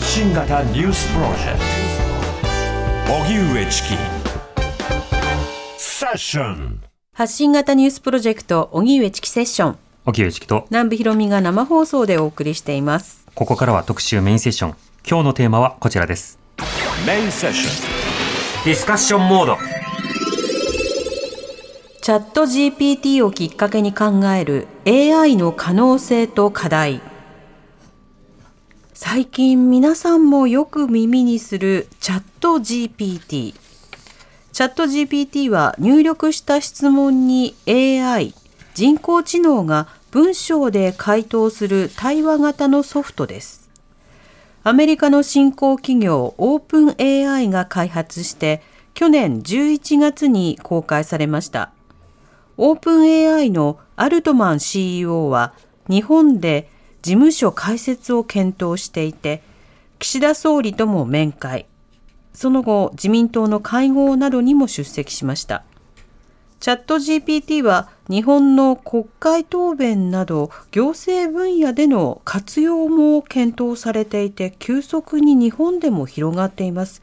発信型ニュースプロジェクト。荻上チキセッション発信型ニュースプロジェクト荻上チキセッション。沖上チキと。南部ひろみが生放送でお送りしています。ここからは特集メインセッション。今日のテーマはこちらです。メインセッシディスカッションモード。チャット GPT をきっかけに考える AI の可能性と課題最近皆さんもよく耳にするチャット GPT チャット GPT は入力した質問に AI 人工知能が文章で回答する対話型のソフトです。アメリカの新興企業オープン AI が開発して去年11月に公開されました。オープン AI のアルトマン CEO は日本で事務所開設を検討していて岸田総理とも面会。その後自民党の会合などにも出席しました。チャット GPT は日本の国会答弁など行政分野での活用も検討されていて急速に日本でも広がっています。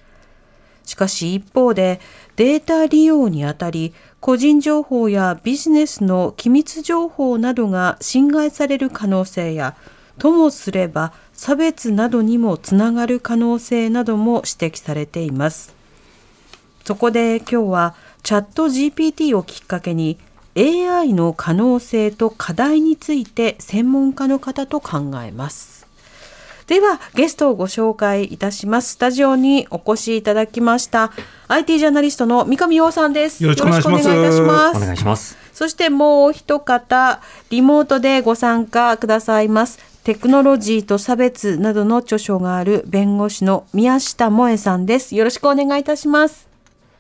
しかし一方でデータ利用にあたり個人情報やビジネスの機密情報などが侵害される可能性やともすれば差別などにもつながる可能性なども指摘されています。そこで今日はチャット GPT をきっかけに AI の可能性と課題について専門家の方と考えます。ではゲストをご紹介いたします。スタジオにお越しいただきました IT ジャーナリストの三上洋さんです。よろしくお願いします。お願いしますお願いします。そしてもうお一方リモートでご参加くださいますテクノロジーと差別などの著書がある弁護士の宮下萌さんです。よろしくお願いいたします。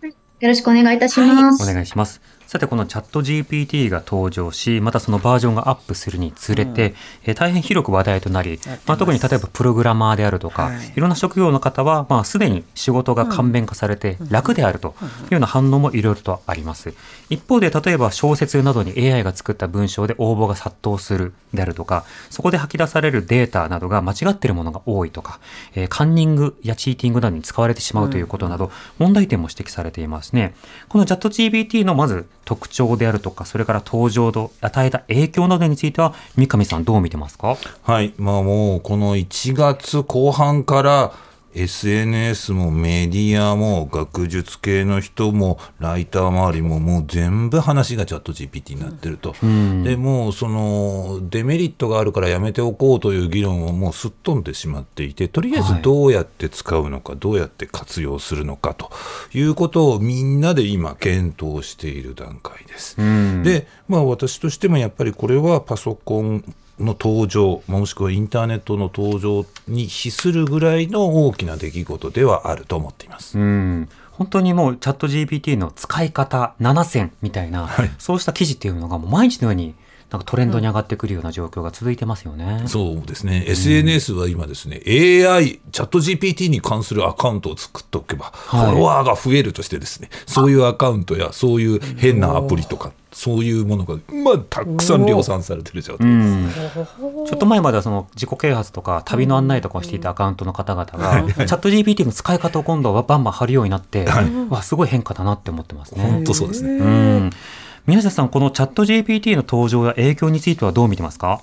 よろしくお願いいたします。お願いしますさてこのチャット GPT が登場しまたそのバージョンがアップするにつれて、えー大変広く話題となり、まあ、特に例えばプログラマーであるとか、はい。い、ろんな職業の方は、まあ、すでに仕事が簡便化されて楽であるというような反応もいろいろとあります。一方で例えば小説などに AI が作った文章で応募が殺到するであるとかそこで吐き出されるデータなどが間違っているものが多いとか、えーカンニングやチーティングなどに使われてしまうということなど、問題点も指摘されていますね。このチャット GPT のまず特徴であるとかそれから登場と与えた影響などについては三上さんどう見てますか？はい、まあもうこの1月後半から SNS もメディアも学術系の人もライター周りももう全部話がチャット GPT になってると、でもうそのデメリットがあるからやめておこうという議論をもうすっ飛んでしまっていてとりあえずどうやって使うのか、どうやって活用するのかということをみんなで今検討している段階です。で、まあ、私としてもやっぱりこれはパソコンの登場、まあもしくはインターネットの登場に資するぐらいの大きな出来事ではあると思っています。うん本当にもうチャット GPT の使い方7選みたいな、はいそうした記事っていうのがもう毎日のようになんかトレンドに上がってくるような状況が続いてますよね。そうですね、SNS は今ですね、AI、チャット GPT に関するアカウントを作っておけば、いフォロワーが増えるとしてですね、そういうアカウントや、そういう変なアプリとか、そういうものが、まあ、たくさん量産されてる状態です。ちょっと前まではその自己啓発とか旅の案内とかをしていたアカウントの方々が、チャット GPT の使い方を今度はバンバン貼るようになって、わすごい変化だなって思ってますね。本当そうですね。うん宮下さん、このチャット GPT の登場や影響についてはどう見てますか？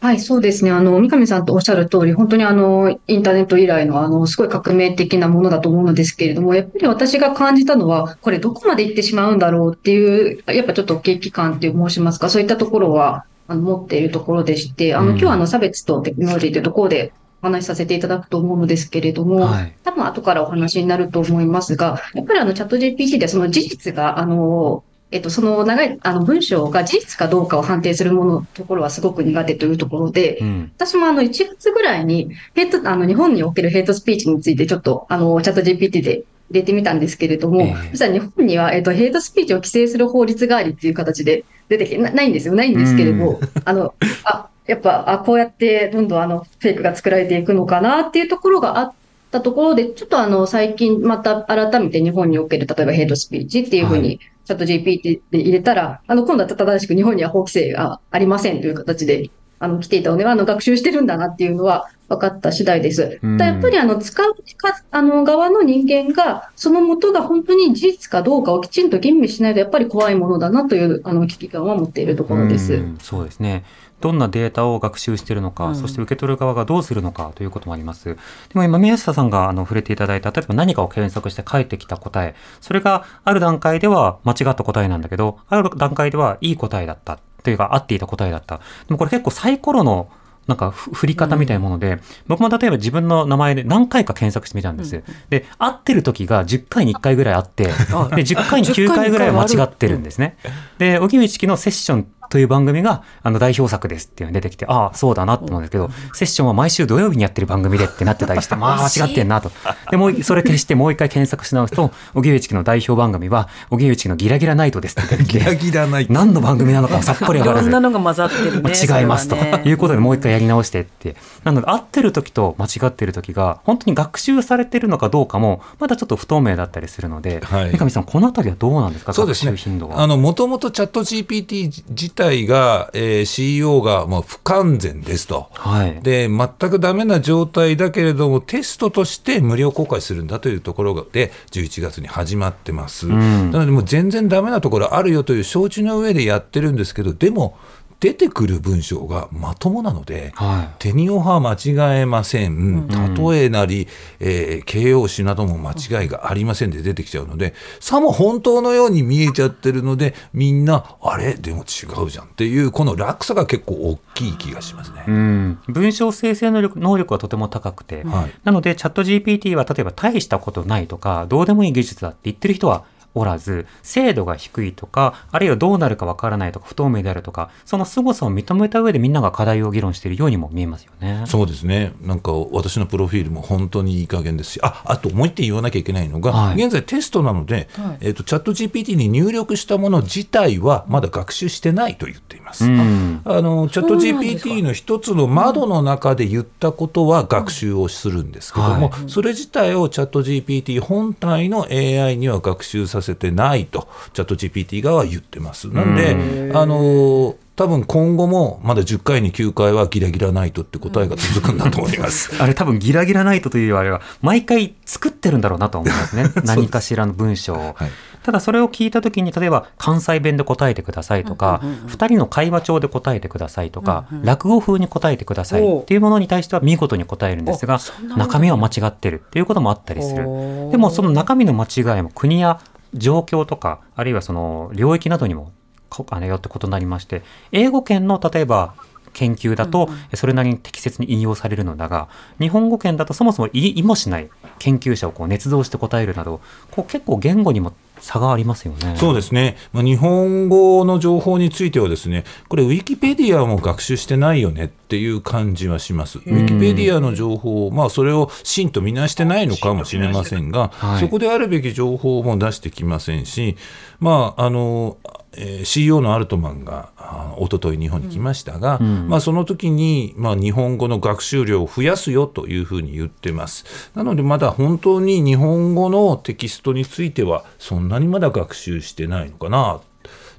はい、そうですね。あの、三上さんとおっしゃる通り、本当にあの、インターネット以来の、あの、すごい革命的なものだと思うのですけれども、やっぱり私が感じたのは、これどこまで行ってしまうんだろうっていう、やっぱちょっと危機感って申しますか、そういったところは、あの、持っているところでして、あの、今日はあの、差別とテクノロジーというところで、お話しさせていただくと思うのですけれども、はい。多分後からお話になると思いますが、やっぱりあのチャット GPT でその事実が、あの、えっと、その長い、あの文章が事実かどうかを判定するもののところはすごく苦手というところで、うん。私もあの1月ぐらいに、ヘイト、あの日本におけるヘイトスピーチについてちょっとあのチャット GPT で入れてみたんですけれども、ええ実は日本には、えっと、ヘイトスピーチを規制する法律がありっていう形で出てきてなないんですよ。ないんですけれど、あの、あ、やっぱ、あ、こうやってどんどんあの、フェイクが作られていくのかなっていうところがあったところで、ちょっとあの、最近また改めて日本における、例えばヘイトスピーチっていうふうはに、チャット GPT で入れたら、あの、今度は正しく日本には法規制がありませんという形であの来ていたのでは、あの学習してるんだなっていうのは分かった次第です。うんただやっぱりあの使うかあの側の人間が、その元が本当に事実かどうかをきちんと吟味しないと、やっぱり怖いものだなというあの危機感は持っているところです。うんそうですね。どんなデータを学習しているのか、うんそして受け取る側がどうするのかということもあります。でも今、宮下さんがあの触れていただいた、例えば何かを検索して返ってきた答え、それがある段階では間違った答えなんだけど、ある段階ではいい答えだった。というか、合っていた答えだった。でもこれ結構サイコロのなんかふ振り方みたいなもので、僕も例えば自分の名前で何回か検索してみたんです。で、合ってる時が10回に1回ぐらいあって、で、10回に9回ぐらいは間違ってるんですね。で、荻上チキのセッションという番組が、あの、代表作ですっていうのが出てきて、ああ、そうだなと思うんですけど、セッションは毎週土曜日にやってる番組でってなってたりして、まあ、間違ってんなと。で、もう、それ消してもう一回検索し直すと、荻上チキの代表番組は、荻上チキのギラギラナイトですって出てきギラて、ギラない何の番組なのかさっぱりいわからずろん。なのが混ざってるね。違いますということでもう一回やり直してって。なので合ってる時と間違ってる時が本当に学習されてるのかどうかもまだちょっと不透明だったりするので、はい三上さんこのあたりはどうなんですか？そうですね頻度は。あの、もともとチャット GPT 自体が、えー CEO がもう不完全ですと。はい。で、全くダメな状態だけれども、テストとして無料公開するんだというところで、11月に始まってます。んなので、もう全然ダメなところあるよという承知の上でやってるんですけど、でも、出てくる文章がまともなので、は手におは間違えません、例えなり、えー形容詞なども間違いがありませんで出てきちゃうので、さも本当のように見えちゃってるので、みんな、あれ、でも違うじゃんっていう、この落差が結構大きい気がしますね。い。うん。文章生成能力能力はとても高くて、はいなのでチャット GPT は例えば大したことないとか、どうでもいい技術だって言ってる人はおらず、精度が低いとか、あるいはどうなるかわからないとか、不透明であるとか、その凄さを認めた上でみんなが課題を議論しているようにも見えますよね。そうですね、なんか私のプロフィールも本当にいい加減ですし、ああともう一点言わなきゃいけないのが、はい現在テストなので、はいえーと、チャット GPT に入力したもの自体はまだ学習してないと言っています。うん。あのチャット GPT の一つの窓の中で言ったことは学習をするんですけども、はそれ自体をチャット GPT 本体の AI には学習させてないと、チャット GPT 側は言ってます。なんで、あの多分今後もまだ10回に9回はギラギラナイトって答えが続くんだと思います。あれ多分ギラギラナイトというあれは毎回作ってるんだろうなと思いますね。何かしらの文章を。はいただそれを聞いたときに例えば関西弁で答えてくださいとか、二人の会話帳で答えてくださいとか、落語風に答えてくださいっていうものに対しては見事に答えるんですが中身は間違ってるっていうこともあったりする。でもその中身の間違いも国や状況とかあるいはその領域などにもこあのよって異なりまして英語圏の例えば研究だとそれなりに適切に引用されるのだが日本語圏だとそもそもい意もしない研究者をこう捏造して答えるなどこう結構言語にも差がありますよね。そうですね、まあ、日本語の情報についてはですねこれウィキペディアも学習してないよねっていう感じはします。ウィキペディアの情報を、まあ、それを真と見なしてないのかもしれませんが、はいそこであるべき情報も出してきませんし、まああのえー CEO のアルトマンがあ一昨日日本に来ましたが、まあ、その時に、まあ、日本語の学習量を増やすよというふうに言ってます。なのでまだ本当に日本語のテキストについてはそんなにまだ学習してないのかな。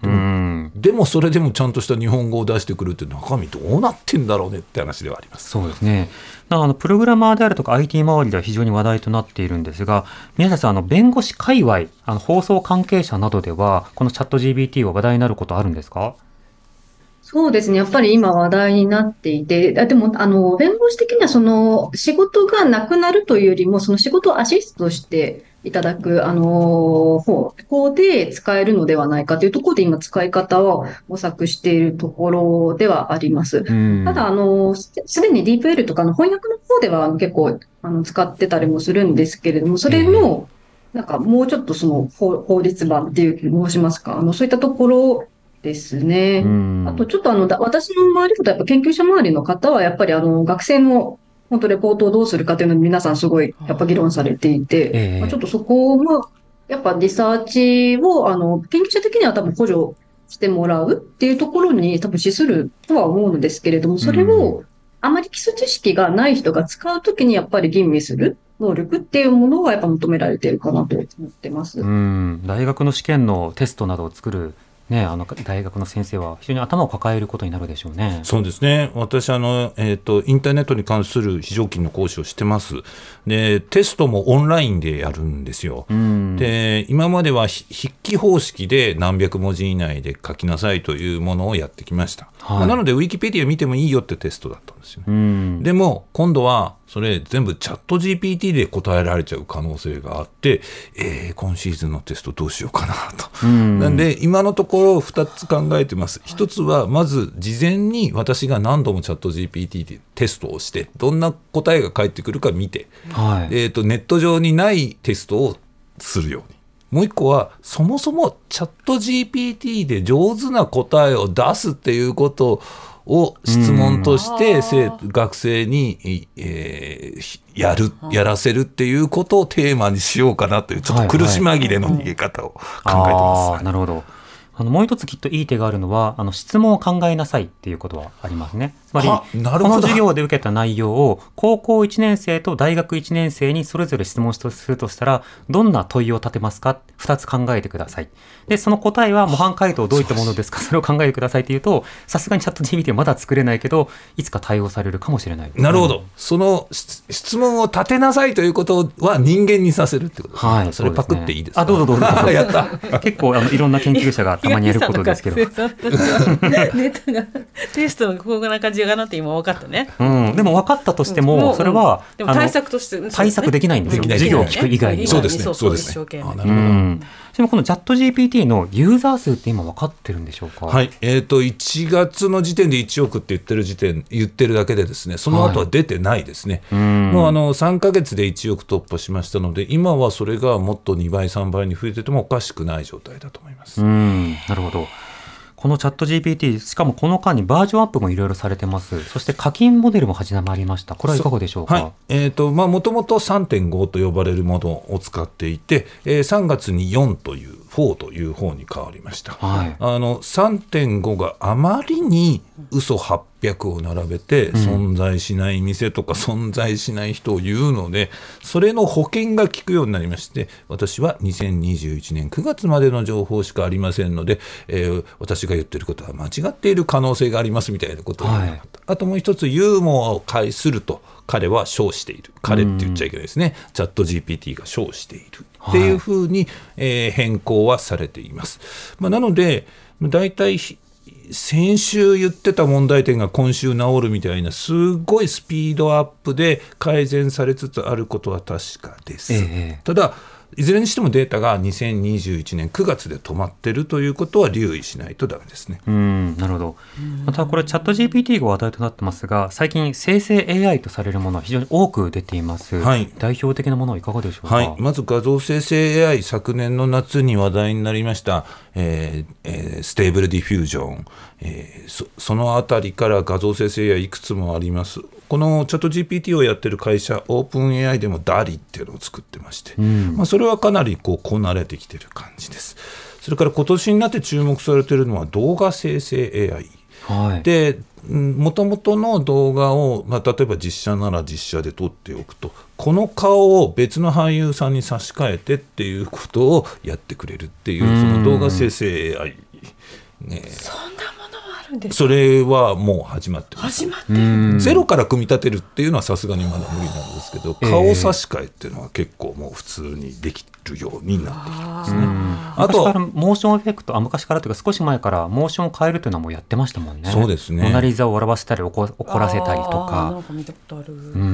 うんでもそれでもちゃんとした日本語を出してくるって中身どうなってんだろうねって話ではあります。そうですね。なあのプログラマーであるとか IT 周りでは非常に話題となっているんですが、宮下さん、あの弁護士界隈、あの放送関係者などでは、このチャット GBT は話題になることあるんですか？そうですね。やっぱり今話題になっていて、あでも、あの、弁護士的にはその仕事がなくなるというよりも、その仕事をアシストしていただく、あの、方、方で使えるのではないかというところで今使い方を模索しているところではあります。うんただ、あの、すすでに DeepL とかの翻訳の方では結構あの使ってたりもするんですけれども、それの、なんかもうちょっとその法法律版っていう申しますか、あの、そういったところですね。うん。あとちょっとあの、だ私の周りだとやっぱ研究者周りの方はやっぱりあの、学生の本当レポートをどうするかというのに皆さんすごいやっぱ議論されていて、ええ。まあちょっとそこも、やっぱリサーチを、あの、研究者的には多分補助してもらうっていうところに多分資するとは思うのですけれども、それをあまり基礎知識がない人が使うときにやっぱり吟味する能力っていうものはやっぱ求められているかなと思ってます。うん。大学の試験のテストなどを作るね、あの大学の先生は非常に頭を抱えることになるでしょうね。そうですね。私あの、えーと、インターネットに関する非常勤の講師をしてます。でテストもオンラインでやるんですよ、で今までは筆記方式で何百文字以内で書きなさいというものをやってきました、はい、まあ、なのでウィキペディア見てもいいよってテストだったんですよ。ねでも今度はそれ全部チャット GPT で答えられちゃう可能性があって、えー、今シーズンのテストどうしようかなと。なんで今のところ2つ考えてます。1つはまず事前に私が何度もチャット GPT でテストをしてどんな答えが返ってくるか見て、はい、えーと、ネット上にないテストをするように。もう一個は、そもそもチャット GPT で上手な答えを出すっていうことを質問として生学生に、えー、やる、やらせるっていうことをテーマにしようかなという、ちょっと苦し紛れの逃げ方を考えてます。なるほど。あのもう一つきっといい手があるのはあの質問を考えなさいっていうことはありますね。つまりこの授業で受けた内容を高校1年生と大学1年生にそれぞれ質問するとしたらどんな問いを立てますか？2つ考えてください。でその答えは模範解答どういったものですか？それを考えてくださいっていうとさすがにチャット GPT はまだ作れないけどいつか対応されるかもしれない、なるほど。その質問を立てなさいということは人間にさせるってことですね。はい。それパクっていいですか、あどうぞどうぞ。やった。結構あのいろんな研究者がたまにやることですけど。ネタがテストのこんな感じかなって今分かったね。うん、でも分かったとしても、それは、でも対策として、対策できないんですよ。授業を聞く以外に。そうですね。そうですね。なるほど。でもこのチャット GPT のユーザー数って今分かってるんでしょうか。はい。えっ、と1月の時点で1億って言ってる時点言ってるだけでですね、その後は出てないですね。もうあの3か月で1億突破しましたので、今はそれがもっと2倍3倍に増えててもおかしくない状態だと思います。なるほど。このチャット GPT、しかもこの間にバージョンアップもいろいろされてます。そして課金モデルも始まりました。これはいかがでしょうか？はい、えっ、ー、と、まあ、もともと3.5と呼ばれるものを使っていて、えー、3月に4という4という方に変わりました。はい、あの3.5があまりに嘘800を並べて存在しない店とか存在しない人を言うので、それの保険が効くようになりまして私は2021年9月までの情報しかありませんので、えー、私が言ってることは間違っている可能性がありますみたいなことをはい、あともう一つユーモアを介すると彼は称してい。る彼って言っちゃいけないですね、チャット GPT が称しているっていうふうに、はい、えー、変更はされています。まあ、なので大体先週言ってた問題点が今週治るみたいなすごいスピードアップで改善されつつあることは確かです。ええ、ただいずれにしてもデータが2021年9月で止まってるということは留意しないとだめですね。うんなるほど。またこれチャット GPT が話題となってますが、最近生成 AI とされるものは非常に多く出ています。はい、代表的なものはいかがでしょうか？はい、まず画像生成 AI 昨年の夏に話題になりました、えーえー、 Stable Diffusion、えー、そそのあたりから画像生成 AI いくつもあります。このチャット GPT をやってる会社、 OpenAI でも DALL-E っていうのを作ってまして、うん、まあ、それはかなりこうこなれてきてる感じです。それから今年になって注目されているのは動画生成 AI。はい、でもともとの動画を、まあ、例えば実写なら実写で撮っておくとこの顔を別の俳優さんに差し替えてっていうことをやってくれるっていうその動画生成 AI、ね、そんなそれはもう始まってます始まってゼロから組み立てるっていうのはさすがにまだ無理なんですけど、顔差し替えっていうのは結構もう普通にできるようになってきてますね。あとモーションエフェクトあ昔からというか少し前からモーションを変えるというのはもうやってましたもんね。そうですね。モナリザを笑わせたり怒らせたりとか。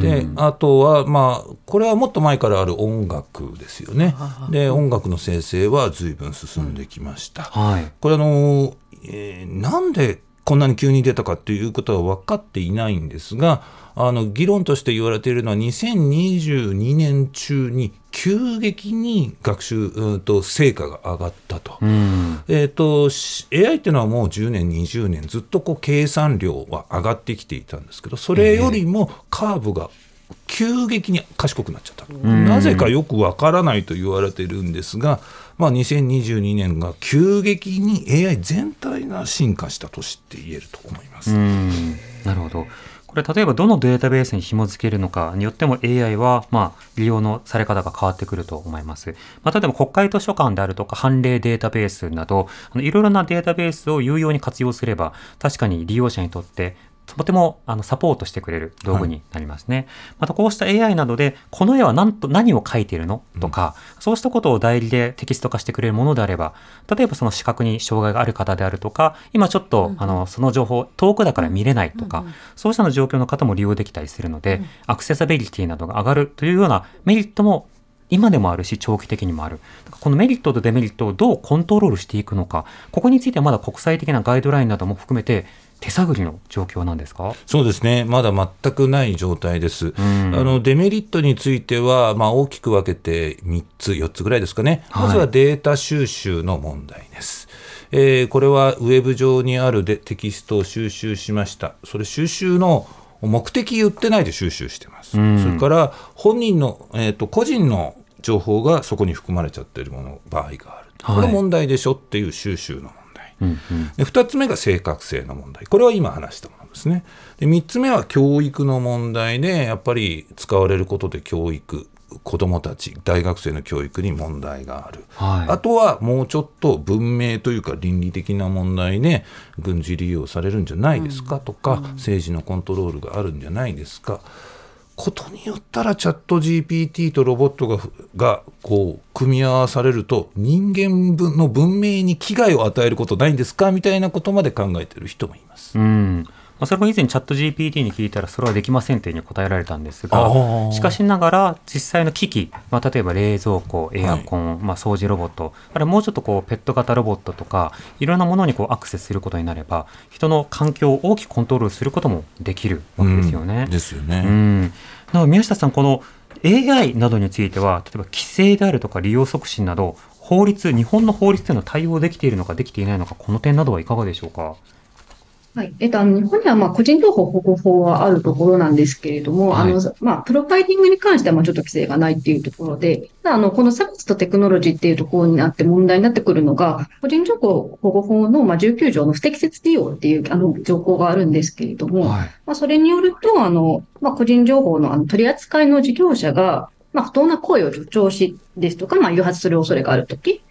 であとはまあこれはもっと前からある音楽ですよね。で音楽の生成は随分進んできました。はい、これあのえー、なんでこんなに急に出たかということは分かっていないんですが、あの議論として言われているのは、2022年中に急激に学習、うんと成果が上がったと,、えーと。AI っていうのはもう10年、20年、ずっとこう計算量は上がってきていたんですけど、それよりもカーブが急激に賢くなっちゃった、なぜかよくわからないと言われているんですが、まあ、2022年が急激に AI 全体が進化した年って言えると思います。なるほどこれ例えばどのデータベースに紐付けるのかによっても AI はまあ利用のされ方が変わってくると思います。まあ、例えば国会図書館であるとか判例データベースなどあのいろいろなデータベースを有用に活用すれば確かに利用者にとってとてもあのサポートしてくれる道具になりますね。またこうした AI などで、この絵は何と何を描いているの？とか、そうしたことを代理でテキスト化してくれるものであれば、例えばその視覚に障害がある方であるとか、今ちょっと、あのその情報遠くだから見れないとか、そうしたの状況の方も利用できたりするので、アクセサビリティなどが上がるというようなメリットも今でもあるし長期的にもある。このメリットとデメリットをどうコントロールしていくのかここについてはまだ国際的なガイドラインなども含めて手探りの状況なんですか？そうですね、まだ全くない状態です。あのデメリットについては、まあ、大きく分けて3つ、4つぐらいですかね、はいまずはデータ収集の問題です。えーこれはウェブ上にあるでテキストを収集しました、それ収集の目的言ってないで収集してます。うんそれから本人の、えーと個人の情報がそこに含まれちゃっているもの場合がある、はいこれ問題でしょっていう収集の問題。うんうんで2つ目が正確性の問題、これは今話したものですね。で3つ目は教育の問題で、やっぱり使われることで教育、子どもたち、大学生の教育に問題がある。はいあとはもうちょっと文明というか倫理的な問題で軍事利用されるんじゃないですかとか、政治のコントロールがあるんじゃないですか。ことによったらチャット GPT とロボットががこう組み合わされると人間の文明に危害を与えることないんですか？みたいなことまで考えている人もいます。うんまあ、それも以前チャット GPT に聞いたらそれはできませんというふうに答えられたんですあがーしかしながら実際の機器、まあ、例えば冷蔵庫エアコン、まあ、掃除ロボットあるいはもうちょっとこうペット型ロボットとかいろんなものにこうアクセスすることになれば人の環境を大きくコントロールすることもできるわけですよね。うんですようね。ん、なお宮下さん、この AI などについては、例えば規制であるとか利用促進など、法律、日本の法律というのは対応できているのか、できていないのか、この点などはいかがでしょうか？はい。えっと、あの、日本には、まあ、個人情報保護法はあるところなんですけれども、はいあの、まあ、プロファイリングに関しては、まあ、ちょっと規制がないっていうところで、あの、この差別とテクノロジーっていうところになって問題になってくるのが、個人情報保護法の、まあ、19条の不適切利用っていう、あの、条項があるんですけれども、はい。まあ、それによると、あの、まあ、個人情報のあの取り扱いの事業者が、まあ、不当な行為を助長しですとか、まあ、誘発する恐れがあるとき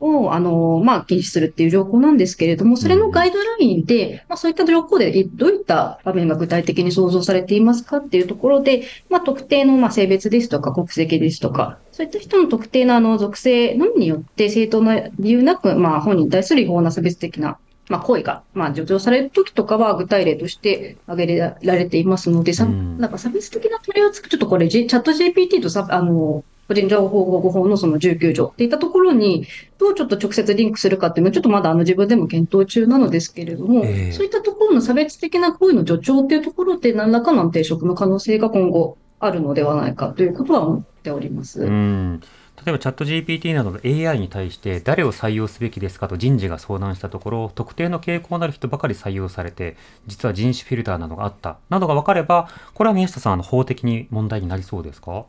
を、あの、まあ、禁止するっていう条項なんですけれども、それのガイドラインで、まあ、そういった条項でどういった場面が具体的に想像されていますかっていうところで、まあ、特定の、まあ、性別ですとか国籍ですとか、そういった人の特定のあの属性のみによって正当な理由なく、まあ、本人に対する違法な差別的なまあ、行為が、まあ、助長されるときとかは具体例として挙げられていますので、さうん。なんか差別的な取り扱い、ちょっとこれ、G、チャット GPT とさ、あの、個人情報保護法のその19条っていったところに、どうちょっと直接リンクするかっていうのは、ちょっとまだあの自分でも検討中なのですけれども、ええそういったところの差別的な行為の助長っていうところで、何らかの抵触の可能性が今後あるのではないかということは思っております。うん。例えばチャット GPT などの AI に対して誰を採用すべきですかと人事が相談したところ、特定の傾向のある人ばかり採用されて、実は人種フィルターなどがあった、などが分かれば、これは宮下さん、あの法的に問題になりそうですか？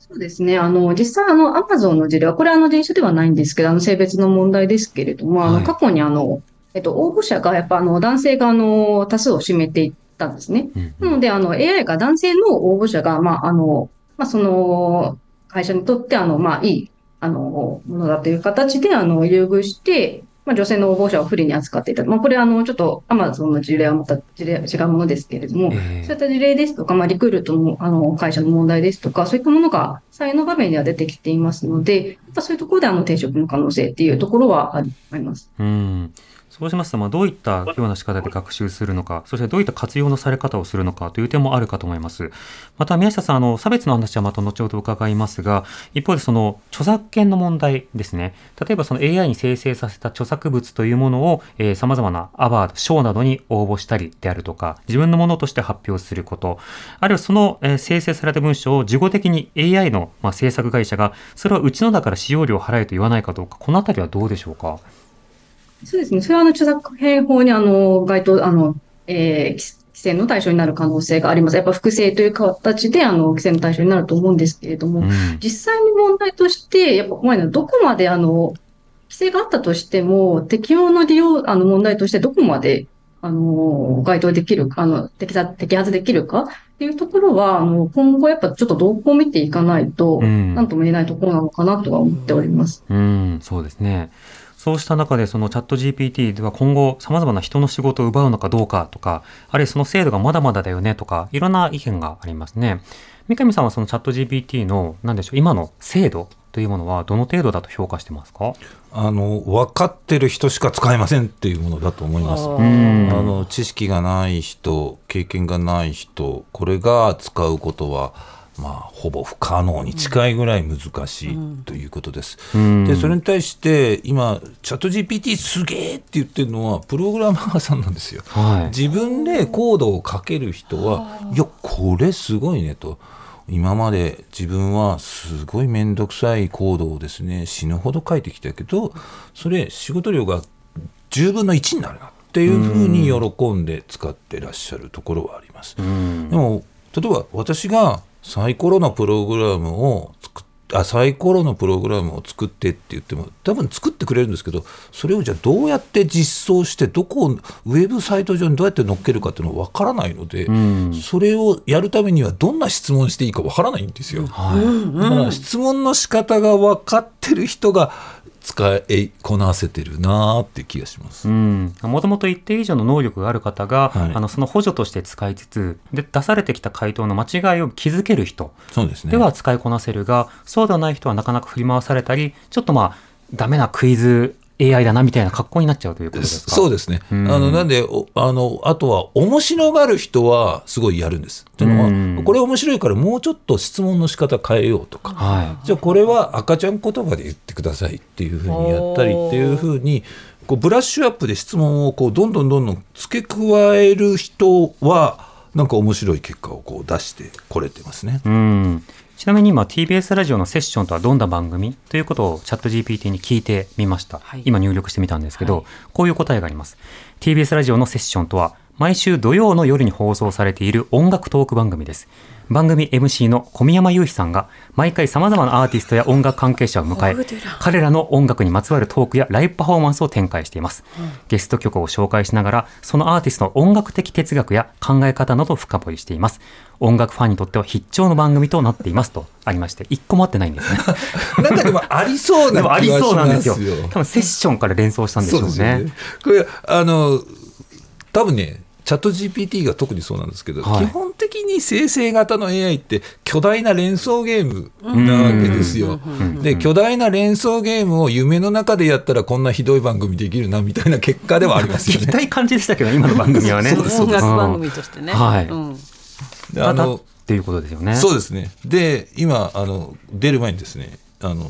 そうですね。あの、実際、あの、アマゾンの事例は、これはあの、人種ではないんですけど、あの、性別の問題ですけれども、あの、はい過去にあの、えっと、応募者が、やっぱあの、男性があの、多数を占めていったんですね。うんなので、あの、AI が男性の応募者が、まあ、あの、まあ、その、会社にとって、あの、まあ、いい、あの、ものだという形で、あの、優遇して、まあ、女性の応募者を不利に扱っていた。まあ、これ、あの、ちょっと、アマゾンの事例はまた事例、違うものですけれども、ええそういった事例ですとか、まあ、リクルートのあの会社の問題ですとか、そういったものが採用の場面では出てきていますので、やっぱそういうところであの転職の可能性っていうところはありあります。うんそうしますと、まあ、どういったような仕方で学習するのか、そしてどういった活用のされ方をするのかという点もあるかと思います。また、宮下さん、あの、差別の話はまた後ほど伺いますが、一方でその著作権の問題ですね。例えばその AI に生成させた著作物というものを、えー、様々なアワード、賞などに応募したりであるとか、自分のものとして発表すること、あるいはその、えー生成された文章を事後的に AI の、まあ、制作会社が、それはうちのだから使用料を払えと言わないかどうか、このあたりはどうでしょうか？そうですね。それはあの著作権法にあの該当、あの、えー規規制の対象になる可能性があります。やっぱ複製という形であの規制の対象になると思うんですけれども、うん実際に問題として、やっぱ怖いのはどこまであの、規制があったとしても、適用の利用、あの問題としてどこまであの、該当できるか、あの、摘発、摘発できるかっていうところは、あの、今後やっぱちょっと動向を見ていかないと、うんなんとも言えないところなのかなとは思っております。うん、そうですね。そうした中で、そのチャット GPT では今後、様々な人の仕事を奪うのかどうかとか、あるいはその制度がまだまだだよねとか、いろんな意見がありますね。三上さんはそのチャット GPT の、なんでしょう、今の制度というものはどの程度だと評価してますか？あの分かってる人しか使えませんっていうものだと思います。あの知識がない人、経験がない人、これが使うことは、まあ、ほぼ不可能に近いぐらい難しいということです。うんでそれに対して今、チャット GPT すげえって言ってるのは、プログラマーさんなんですよ。はい。自分でコードを書ける人は、いや、これすごいねと。今まで自分はすごい面倒くさいコードをですね、死ぬほど書いてきたけど、それ仕事量が10分の1になるなっていうふうに喜んで使ってらっしゃるところはあります。うんでも、例えば私がサイコロのプログラムを作っあサイコロのプログラムを作ってって言っても多分作ってくれるんですけどそれをじゃあどうやって実装してどこをウェブサイト上にどうやって載っけるかっていうのは分からないので、んそれをやるためにはどんな質問していいか分からないんですよ。はい。だから質問の仕方が分かってる人が使いこなせてるなーって気がします。うん、もともと一定以上の能力がある方が、はい。あのその補助として使いつつで出されてきた回答の間違いを気づける人そうですね。では使いこなせるが、そうではない人はなかなか振り回されたりちょっとまあダメなクイズ AI だなみたいな格好になっちゃうということですか？そうですね。うんあの、なんで、おあの、あとは、面白がる人は、すごいやるんです。というのは、うんこれ面白いから、もうちょっと質問の仕方変えようとか。はじゃあ、これは赤ちゃん言葉で言ってくださいっていうふうにやったりっていうふうに、こうブラッシュアップで質問をこうどんどんどんどん付け加える人は、なんか面白い結果をこう出してこれてますね。い、うんちなみに今 TBS ラジオのセッションとはどんな番組ということをチャット GPT に聞いてみました、はい。今入力してみたんですけど、はい。こういう答えがあります。TBS ラジオのセッションとは毎週土曜の夜に放送されている音楽トーク番組です番組 MC の小宮山雄飛さんが毎回様々なアーティストや音楽関係者を迎え彼らの音楽にまつわるトークやライブパフォーマンスを展開しています、ゲスト曲を紹介しながらそのアーティストの音楽的哲学や考え方などを深掘りしています。音楽ファンにとっては必聴の番組となっていますとありまして一個も合ってないんですね。なんかでもありそうなでもありそうなんですよ。多分セッションから連想したんでしょうね。そうですよね。これあの多分ねチャット GPT が特にそうなんですけど、はい。基本的に生成型の AI って巨大な連想ゲームなわけですよ。で巨大な連想ゲームを夢の中でやったらこんなひどい番組できるなみたいな結果ではありますよ聞きね。たい感じでしたけど今の番組はね。音楽番組としてね。はい。うん。であのっていうことですよね。そうですね。で、今、あの、出る前にですね、あの、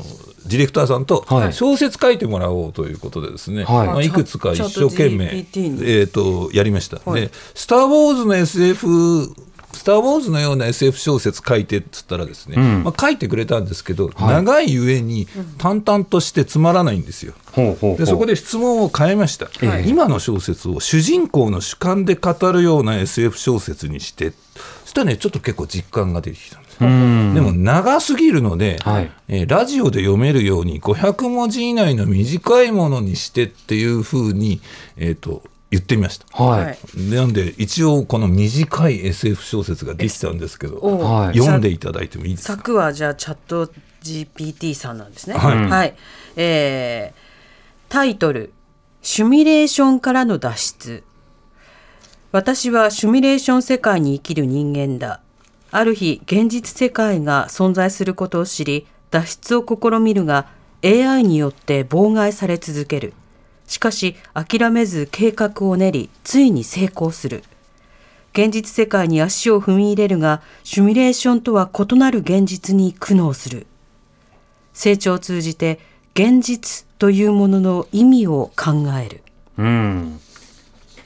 ディレクターさんとはい。小説書いてもらおうということでですね、はい。まあ、いくつか一生懸命、えー、と、やりました。はい。で、スター・ウォーズの SF、スター・ウォーズのような SF 小説書いてっつったらですね、うん。まあ、書いてくれたんですけど、はい。長いゆえに淡々としてつまらないんですよ。ほうほうほう。でそこで質問を変えました、ええ今の小説を主人公の主観で語るような SF 小説にして。そしたらねちょっと結構実感が出てきた。んですうん。でも長すぎるので、はい。えーラジオで読めるように500文字以内の短いものにしてっていうふうに、えー、と言ってみました。はい、はい。なんで一応この短い SF 小説ができたんですけど、はい。読んでいただいてもいいですか？作はじゃあチャット GPT さんなんですね。はい。えータイトル「シミュレーションからの脱出」私はシミュレーション世界に生きる人間だ。ある日、現実世界が存在することを知り、脱出を試みるが、AI によって妨害され続ける。しかし、諦めず計画を練り、ついに成功する。現実世界に足を踏み入れるが、シミュレーションとは異なる現実に苦悩する。成長を通じて、現実というものの意味を考える。うん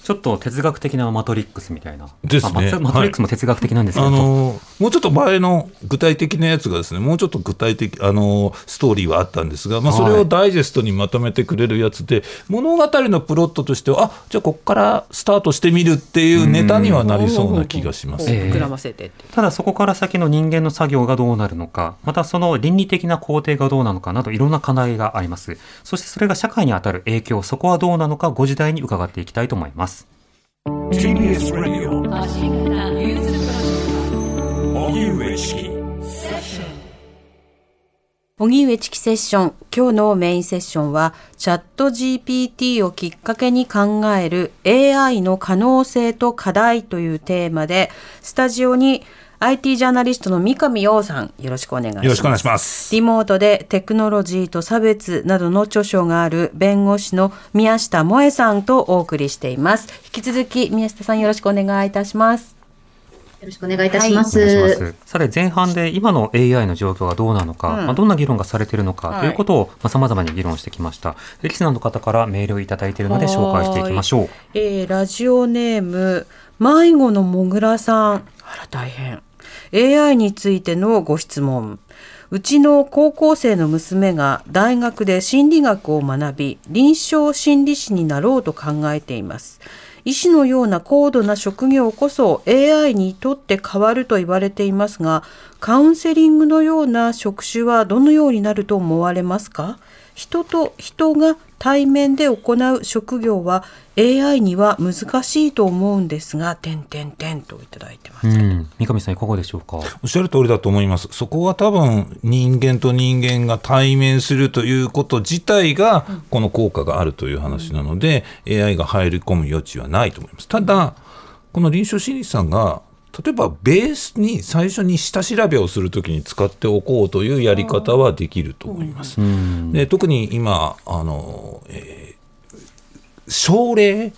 ちょっと哲学的なマトリックスみたいな。ですねまあマトリックスも哲学的なんですけど、あのーもうちょっと前の具体的なやつがですねもうちょっと具体的、あのーストーリーはあったんですが、まあ、それをダイジェストにまとめてくれるやつで、物語のプロットとしてはあじゃあここからスタートしてみるっていうネタにはなりそうな気がします。膨らませて。ただそこから先の人間の作業がどうなるのか、またその倫理的な工程がどうなのかなどいろんな課題があります。そしてそれが社会に与える影響、そこはどうなのかご時代に伺っていきたいと思います。TBS Radio. 荻上チキ荻上チキセッション今日のメインセッションはチャット GPT をきっかけに考える AI の可能性と課題というテーマでスタジオに IT ジャーナリストの三上洋さんよろしくお願いしますよろしくお願いします。リモートでテクノロジーと差別などの著書がある弁護士の宮下萌さんとお送りしています引き続き宮下さんよろしくお願いいたしますよろしくお願いいたします。お願いします。さて前半で今の AI の状況がどうなのか、うんまあ、どんな議論がされているのか、はいということを、まあ、様々に議論してきました。でリスナーの方からメールをいただいているので紹介していきましょう。えーラジオネーム迷子のもぐらさんあら大変 AI についてのご質問。うちの高校生の娘が大学で心理学を学び臨床心理士になろうと考えています。医師のような高度な職業こそ AI にとって変わると言われていますがカウンセリングのような職種はどのようになると思われますか？人と人が対面で行う職業は AI には難しいと思うんですが、点点点といただいてます。うん、三上さんいかがでしょうか？おっしゃる通りだと思います。そこは多分人間と人間が対面するということ自体がこの効果があるという話なので、AI が入り込む余地はないと思います。ただ、この臨床心理士さんが例えばベースに最初に下調べをするときに使っておこうというやり方はできると思います。うん、で特に今あの、えー症例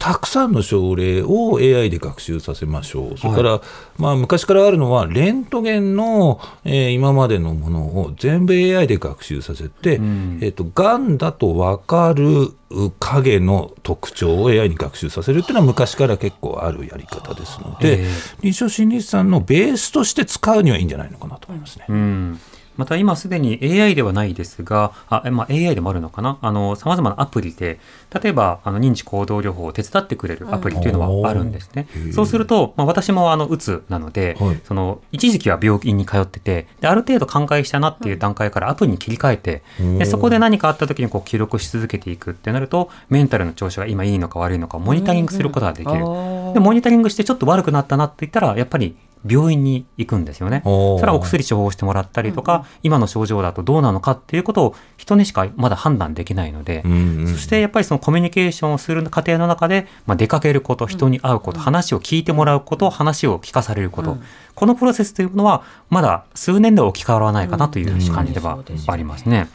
たくさんの症例を AI で学習させましょう、それから、まあ、昔からあるのは、レントゲンの、えー今までのものを全部 AI で学習させて、ん。えー、とがんだと分かるう影の特徴を AI に学習させるっていうのは、昔から結構あるやり方ですので、え。臨床心理士さんのベースとして使うにはいいんじゃないのかなと思いますね。うんまた今すでに AI ではないですが、あまあ、AI でもあるのかな、あの様々なアプリで、例えばあの認知行動療法を手伝ってくれるアプリというのはあるんですね。うんそうすると、まあ、私もあのうつなので、はい。その一時期は病院に通っててで、ある程度寛解したなっていう段階からアプリに切り替えて、でそこで何かあった時にこう記録し続けていくってなると、メンタルの調子が今いいのか悪いのかモニタリングすることができる。あでモニタリングしてちょっと悪くなったなって言ったら、やっぱり病院に行くんですよね。それはお薬処方してもらったりとか、今の症状だとどうなのかっていうことを人にしかまだ判断できないので、うんうんそしてやっぱりそのコミュニケーションをする過程の中で、まあ、出かけること、人に会うこと、話を聞いてもらうこと、話を聞かされること、このプロセスというのはまだ数年では置き換わらないかなという感じではありますね。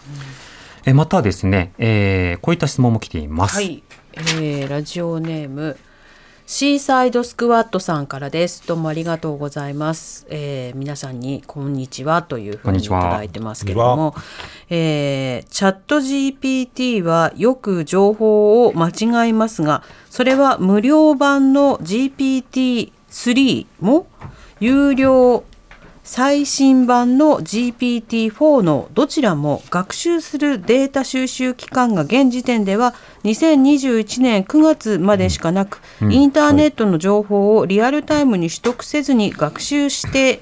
えまたですね、えーこういった質問も来ています。はい、えーラジオネームシーサイドスクワットさんからです。どうもありがとうございます。えー皆さんにこんにちはというふうにいただいてますけれども、えーチャット GPT はよく情報を間違いますが、それは無料版の GPT-3 も有料最新版の GPT-4 のどちらも学習するデータ収集期間が現時点では2021年9月までしかなく、インターネットの情報をリアルタイムに取得せずに学習して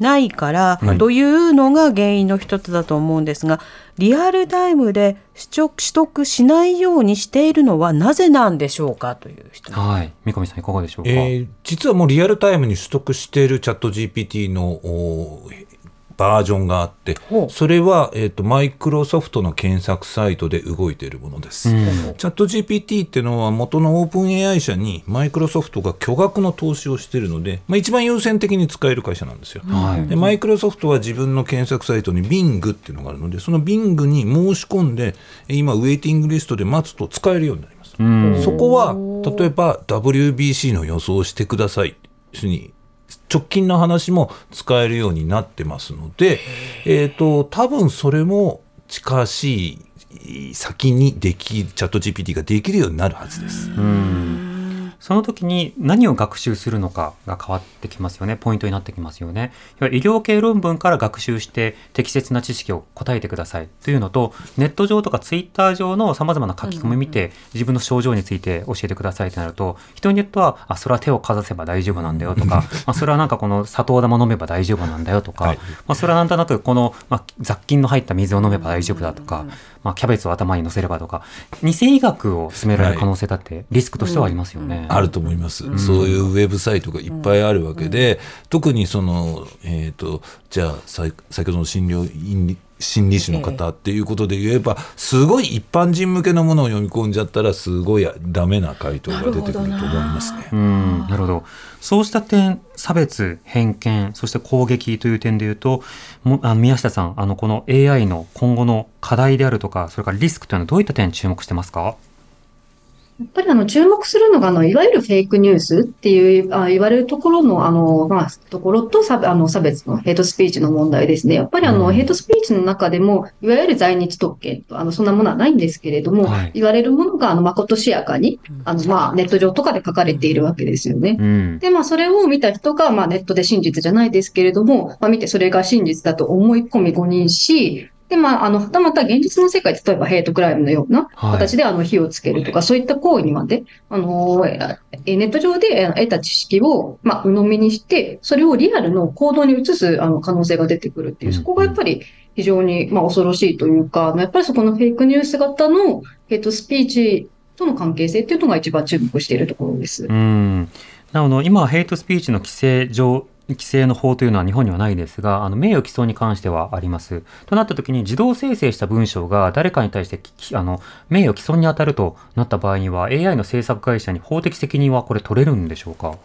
ないから、というのが原因の一つだと思うんですがリアルタイムで取得取得しないようにしているのはなぜなんでしょうかという質問はい。三上さんいかがでしょうか？えー実はもうリアルタイムに取得しているチャット GPT のバージョンがあってそれは、えー、とマイクロソフトの検索サイトで動いているものです、うん。チャット GPT っていうのは元のオープン AI 社にマイクロソフトが巨額の投資をしているので、まあ、一番優先的に使える会社なんですよ、はい。でマイクロソフトは自分の検索サイトに Bing っていうのがあるのでその Bing に申し込んでえ今ウェイティングリストで待つと使えるようになります。うん。そこは例えば WBC の予想をしてください。に直近の話も使えるようになってますので、えー、と多分それも近しい先にできチャット GPT ができるようになるはずです。その時に何を学習するのかが変わってきますよね。ポイントになってきますよね。いわゆる医療系論文から学習して適切な知識を答えてくださいというのと、ネット上とかツイッター上の様々な書き込みを見て、自分の症状について教えてくださいとなると、人によっては、あ、それは手をかざせば大丈夫なんだよとか、まあ、それはなんかこの砂糖玉飲めば大丈夫なんだよとか、はいまあ、それはなんとなくこの、まあ、雑菌の入った水を飲めば大丈夫だとか、まあ、キャベツを頭に乗せればとか、偽医学を進められる可能性だってリスクとしてはありますよね。ああると思います、そういうウェブサイトがいっぱいあるわけで、特にその、えー、とじゃあさい先ほどの診療院心理師の方っていうことで言えば、すごい一般人向けのものを読み込んじゃったらすごいダメな回答が出てくると思いますね。うん、なるほど。そうした点、差別、偏見、そして攻撃という点でいうと、もあの宮下さん、あのこの AI の今後の課題であるとか、それからリスクというのはどういった点に注目してますか？やっぱりあの注目するのがあのいわゆるフェイクニュースっていうあ言われるところのあの、まあ、ところと差あの差別のヘイトスピーチの問題ですね。やっぱりあの、うんヘイトスピーチの中でもいわゆる在日特権とあのそんなものはないんですけれども、はい言われるものがあの誠しやかにあの、まあ、ネット上とかで書かれているわけですよね。うん。で、まあ、それを見た人が、まあ、ネットで真実じゃないですけれども、まあ、見てそれが真実だと思い込み誤認し、で、まあ、あの、はたまた現実の世界、例えばヘイトクライムのようなはい形で、あの、火をつけるとか、そういった行為にまで、あの、ええネット上でえ得た知識を、まあ、鵜呑みにして、それをリアルの行動に移す、あの、可能性が出てくるっていう、そこがやっぱり非常に、まあ、恐ろしいというか、やっぱりそこのフェイクニュース型のヘイトスピーチとの関係性っていうのが一番注目しているところです。うん。なお、今、ヘイトスピーチの規制上、規制の法というのは日本にはないですが、あの名誉毀損に関してはあります。となったときに、自動生成した文章が誰かに対してきあの名誉毀損に当たるとなった場合には、AI の制作会社に法的責任はこれ取れるんでしょうか？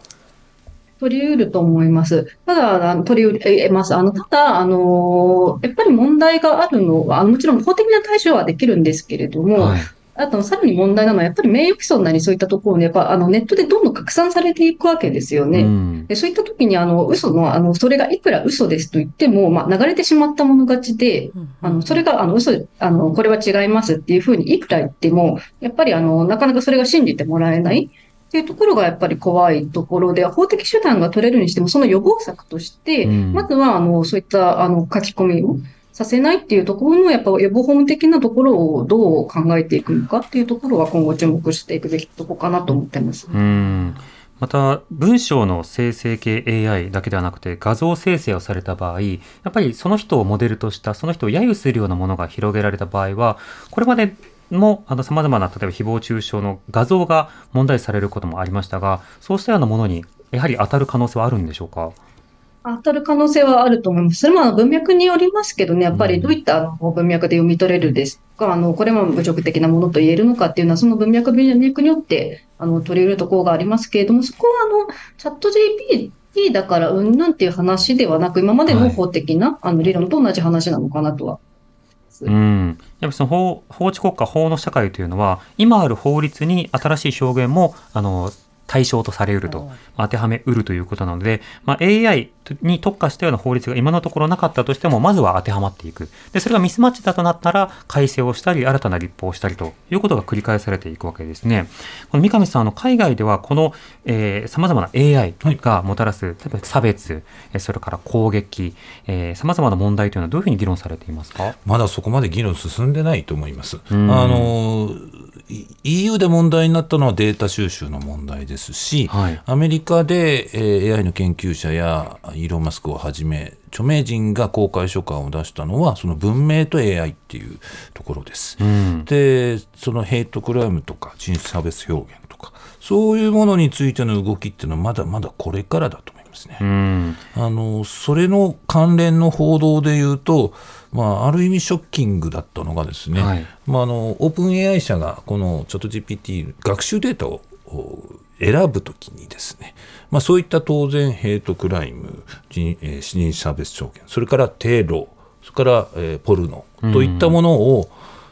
取り得ると思います。ただ、取り得ます。あの、ただ、あの、やっぱり問題があるのは、もちろん法的な対処はできるんですけれども、はい。あと、さらに問題なのは、やっぱり名誉毀損なりそういったところで、やっぱ、あの、ネットでどんどん拡散されていくわけですよね。うん。でそういった時に、あの、嘘の、あの、それがいくら嘘ですと言っても、まあ、流れてしまったもの勝ちで、あの、それが、あの、嘘、あの、これは違いますっていうふうにいくら言っても、やっぱり、あの、なかなかそれが信じてもらえないっていうところがやっぱり怖いところで、法的手段が取れるにしても、その予防策として、うんまずは、あの、そういった、あの、書き込みをさせないっていうところの、やっぱ予防法務的なところをどう考えていくのかっていうところは今後注目していくべきところかなと思ってます。うんまた、文章の生成系 AI だけではなくて、画像生成をされた場合、やっぱりその人をモデルとした、その人を揶揄するようなものが広げられた場合は、これまでも、あの、様々な、例えば誹謗中傷の画像が問題視されることもありましたが、そうしたようなものに、やはり当たる可能性はあるんでしょうか？当たる可能性はあると思います。それも文脈によりますけどね、やっぱりどういったあの文脈で読み取れるですか、あの、これも侮辱的なものと言えるのかっていうのは、その文脈文脈によって、あの、取り入れるところがありますけれども、そこはあの、チャット GPT だからうんなんていう話ではなく、今までの法的な、あの理論と同じ話なのかなとは。うん。やっぱりその法、法治国家、法の社会というのは、今ある法律に新しい表現も、あの、対象とされうると、まあ当てはめうるということなので、まあ、AI に特化したような法律が今のところなかったとしても、まずは当てはまっていく。で、それがミスマッチだとなったら、改正をしたり、新たな立法をしたりということが繰り返されていくわけですね。この三上さん、あの、海外ではこの、えー、様々な AI がもたらす、例えば差別、えーそれから攻撃、えー、様々な問題というのはどういうふうに議論されていますか？まだそこまで議論進んでないと思います。あんのい EU で問題になったのはデータ収集の問題ですし、はいアメリカで、えー AI の研究者やイーロン・マスクをはじめ著名人が公開書簡を出したのはその文明と AI っていうところです。うん。でそのヘイトクライムとか人種差別表現とかそういうものについての動きっていうのはまだまだこれからだと思いますね。うん。あのそれの関連の報道でいうと、まあ、ある意味ショッキングだったのがですね、はいまあ、あのオープン AI 社がこのチャット GPT 学習データをお選ぶときにですね、まあ、そういった当然ヘイトクライム人,、えー人種差別証言それからテロそれから、えーポルノといったものを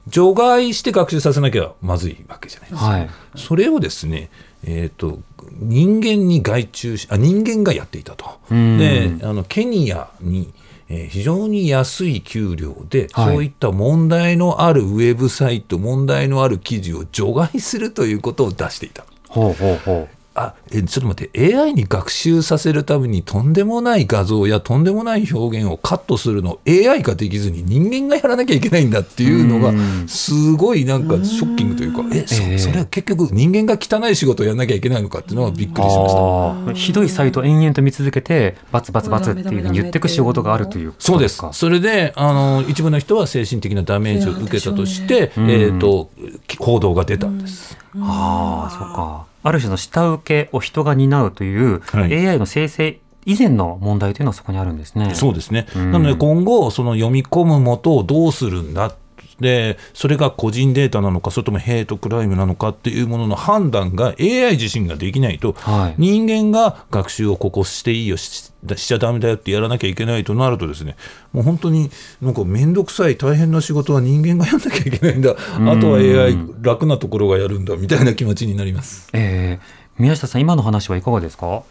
除外して学習させなきゃまずいわけじゃないですか。はい。それをですね、えー、と人間に外注しあ人間がやっていたと。うんであのケニアに、えー非常に安い給料で、はいそういった問題のあるウェブサイト問題のある記事を除外するということを出していた。ほうほうほあえちょっと待って。AI に学習させるためにとんでもない画像やとんでもない表現をカットするのを AI ができずに人間がやらなきゃいけないんだっていうのがうん。すごいなんかショッキングというかえそええ。それは結局人間が汚い仕事をやらなきゃいけないのかっていうのはびっくりしました。ひどいサイトを延々と見続けて、バツバツバツっていうふうに言っていく仕事があるということそうです。か。それであの一部の人は精神的なダメージを受けたとして、えうん。ー、と報道が出たんです。ああ、そうか。ある種の下請けを人が担うという、はい AI の生成以前の問題というのはそこにあるんですね。そうですね。うんなので今後、その読み込む元をどうするんだ。で、それが個人データなのか、それともヘイトクライムなのかっていうものの判断が AI 自身ができないと、はい。人間が学習をここしていいよししちゃだめだよってやらなきゃいけないとなるとですねもう本当になんか面倒くさい大変な仕事は人間がやんなきゃいけないんだあとは AI 楽なところがやるんだみたいな気持ちになります。えー宮下さん、今の話はいかがですか？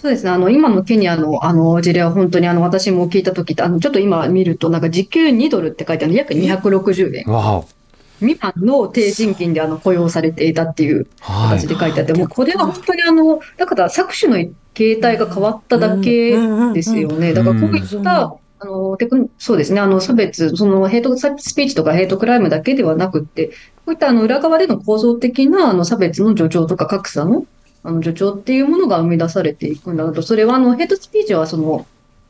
そうですね。あの、今のケニアの、あの、事例は本当に、あの、私も聞いたときって、あの、ちょっと今見ると、なんか時給2ドルって書いてある約260円わお。未満の低賃金で、あの、雇用されていたっていうはい形。で書いてあって、もうこれは本当にあの、だから搾取の形態が変わっただけですよね。だからこういった、あの、テクそうですね、あの、差別、そのヘイトスピーチとかヘイトクライムだけではなくって、こういったあの裏側での構造的なあの差別の助長とか格差のあの助長っていうものが生み出されていくんだなと、それはあのヘイトスピーチはその、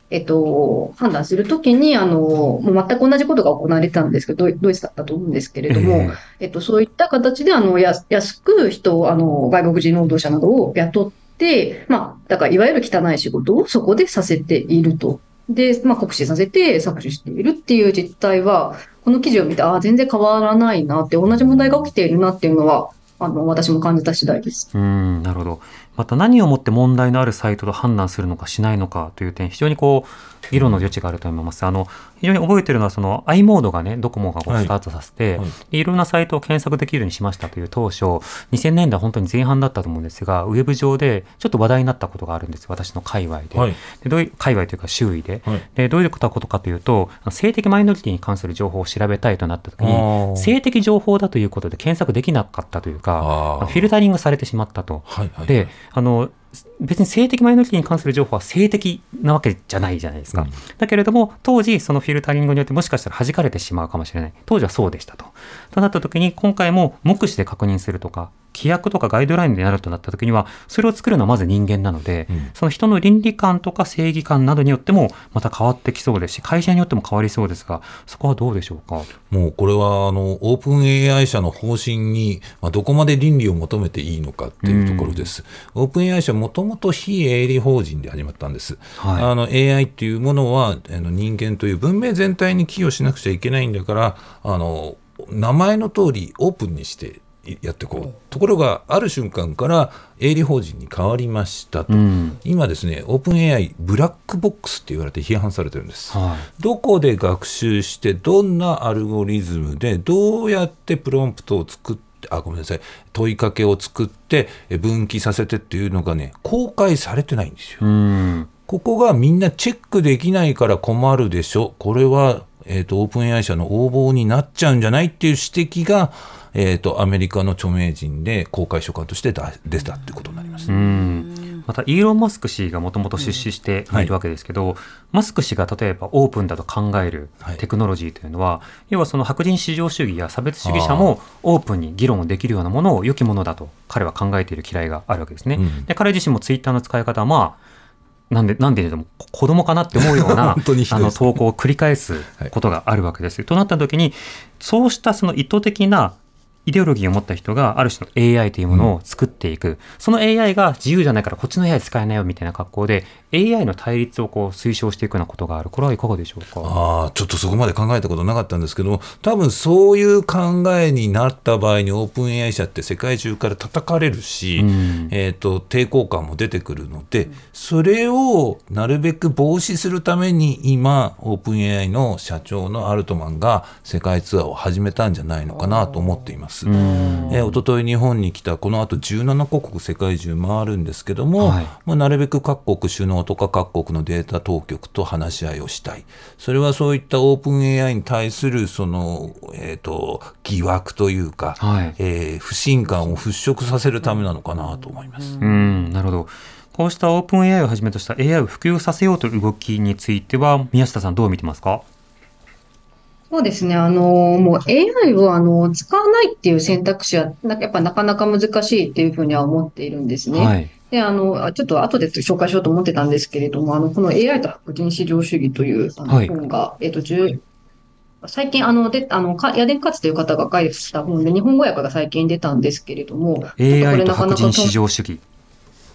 えっと、判断するときに、あの、もう全く同じことが行われてたんですけど、ドイツだったと思うんですけれども、ええっと、そういった形で、あの、や安く人を、あの、外国人労働者などを雇って、まあ、だから、いわゆる汚い仕事をそこでさせていると。で、まあ、酷使させて搾取しているっていう実態は、この記事を見て、ああ、全然変わらないなって、同じ問題が起きているなっていうのは、あの、私も感じた次第です。うん、なるほど。また何をもって問題のあるサイトと判断するのかしないのかという点、非常にこう、議論の余地があると思います。あの、非常に覚えてるのは、その i モードがね、ドコモがこうはいスタートさせて、はいでいろんなサイトを検索できるようにしましたという当初、2000年代本当に前半だったと思うんですが、ウェブ上でちょっと話題になったことがあるんです。私の界隈で。はいでどういう、界隈というか周囲で。はいで、どういうことかというと、性的マイノリティに関する情報を調べたいとなった時に、性的情報だということで検索できなかったというか、フィルタリングされてしまったと。はいはいで、あの、別に性的マイノリティに関する情報は性的なわけじゃないじゃないですか。うんだけれども、当時、そのフィルタリングによってもしかしたら弾かれてしまうかもしれない。当時はそうでしたと。となった時に、今回も目視で確認するとか、規約とかガイドラインになるとなった時には、それを作るのはまず人間なので、うんその人の倫理観とか正義観などによってもまた変わってきそうですし、会社によっても変わりそうですが、そこはどうでしょうか？もうこれはあのオープン AI 社の方針に、まあ、どこまで倫理を求めていいのかっていうところです。オープン AI 社もともと非営利法人で始まったんです。はいあの AI っていうものはあの人間という文明全体に寄与しなくちゃいけないんだからあの名前の通りオープンにしてやっていこう。ところがある瞬間から営利法人に変わりましたと。うん。今ですね、オープン AI ブラックボックスって言われて批判されてるんです。はい。どこで学習して、どんなアルゴリズムで、どうやってプロンプトを作って、あ、ごめんなさい、問いかけを作って、え分岐させてっていうのがね、公開されてないんですよ。うん。ここがみんなチェックできないから困るでしょ。これは、えっ、と、オープン AI 社の横暴になっちゃうんじゃないっていう指摘が、えっ、と、アメリカの著名人で公開書簡としてだ出たっていうことになります。うんまたイーロン・マスク氏がもともと出資しているわけですけど、マスク氏が例えばオープンだと考えるはいテクノロジーというのは、要はその白人至上主義や差別主義者もオープンに議論をできるようなものを良きものだと彼は考えている嫌いがあるわけですね。うんで彼自身もツイッターの使い方はまあなんで、なんででも、こ子供かなって思うような、あの、投稿を繰り返すことがあるわけです。となった時に、そうしたその意図的なイデオロギーを持った人がある種の AI というものを作っていく、その AI が自由じゃないからこっちの AI 使えないよみたいな格好で AI の対立をこう推奨していくようなことがある。これはいかがでしょうか？ああ、ちょっとそこまで考えたことなかったんですけども、多分そういう考えになった場合にオープン AI 社って世界中から叩かれるし、うん。えっ、と、抵抗感も出てくるので、それをなるべく防止するために今、オープン AI の社長のアルトマンが世界ツアーを始めたんじゃないのかなと思っています。うん。えー、一昨日日本に来たこの後17カ国世界中回るんですけども、はい。まあ、なるべく各国首脳とか各国のデータ当局と話し合いをしたい。それはそういったオープン AI に対するその、えー、と疑惑というか、はい。えー不信感を払拭させるためなのかなと思います。うん。なるほど。こうしたオープン AI をはじめとした AI を普及させようという動きについては宮下さんどう見てますか？そうですね。あの、もう AI をあの使わないっていう選択肢は、なやっぱなかなか難しいっていうふうには思っているんですね。はいで、あの、あちょっと後で紹介しようと思ってたんですけれども、あの、この AI と白人至上主義というあのはい本が、えっと、10最近、あの、で、あの、かヤデンカツという方が書いた本で、日本語訳が最近出たんですけれども、AI と白人至上主義。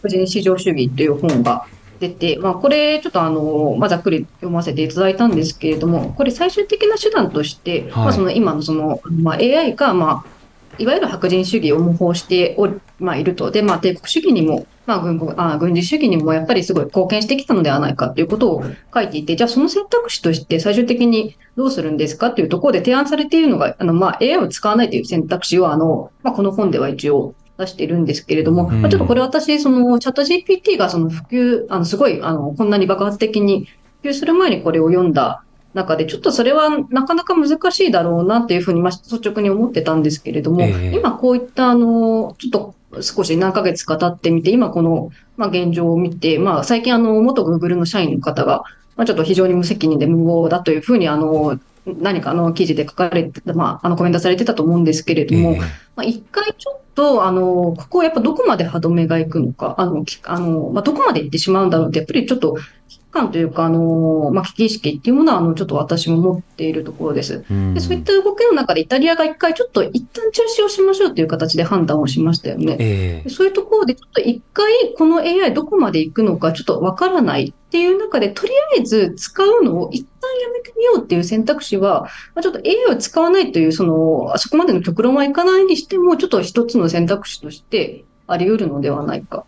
個人市場主義という本が出て、まあ、これ、ちょっとあの、まあ、ざっくり読ませていただいたんですけれども、これ最終的な手段として、はいまあ、その今のその、まあ、AI が、まあ、いわゆる白人主義を模倣しており、まあ、いると。で、まあ、帝国主義にも、まあ軍国あ、軍事主義にもやっぱりすごい貢献してきたのではないかということを書いていて、じゃあその選択肢として最終的にどうするんですかっていうところで提案されているのが、あの、まあ、AI を使わないという選択肢を、あの、まあ、この本では一応出しているんですけれども、うん。まあ、ちょっとこれ私、その、チャット GPT がその普及、あの、すごい、あの、こんなに爆発的に普及する前にこれを読んだ中で、ちょっとそれはなかなか難しいだろうなっていうふうに、まあ、率直に思ってたんですけれども、ええ。今こういった、あの、ちょっと少し何ヶ月か経ってみて、今この、まあ、現状を見て、まあ、最近あの、元 Google の社員の方が、まあ、ちょっと非常に無責任で無謀だというふうに、あの、何かあの記事で書かれてた、まあ、あのコメントされてたと思うんですけれども、ええ。まあ、一回ちょっと、あの、ここをやっぱどこまで歯止めがいくのか、あの、きあの、まあ、どこまで行ってしまうんだろうって、やっぱりちょっと、感というか、あの、まあ、危機意識っていうものは、あの、ちょっと私も持っているところです。うんでそういった動きの中で、イタリアが一回ちょっと一旦中止をしましょうという形で判断をしましたよね。ええでそういうところで、ちょっと一回この AI どこまで行くのかちょっとわからないっていう中で、とりあえず使うのを一旦やめてみようっていう選択肢は、まあ、ちょっと AI を使わないという、その、あそこまでの極論はいかないにしても、ちょっと一つの選択肢としてあり得るのではないか。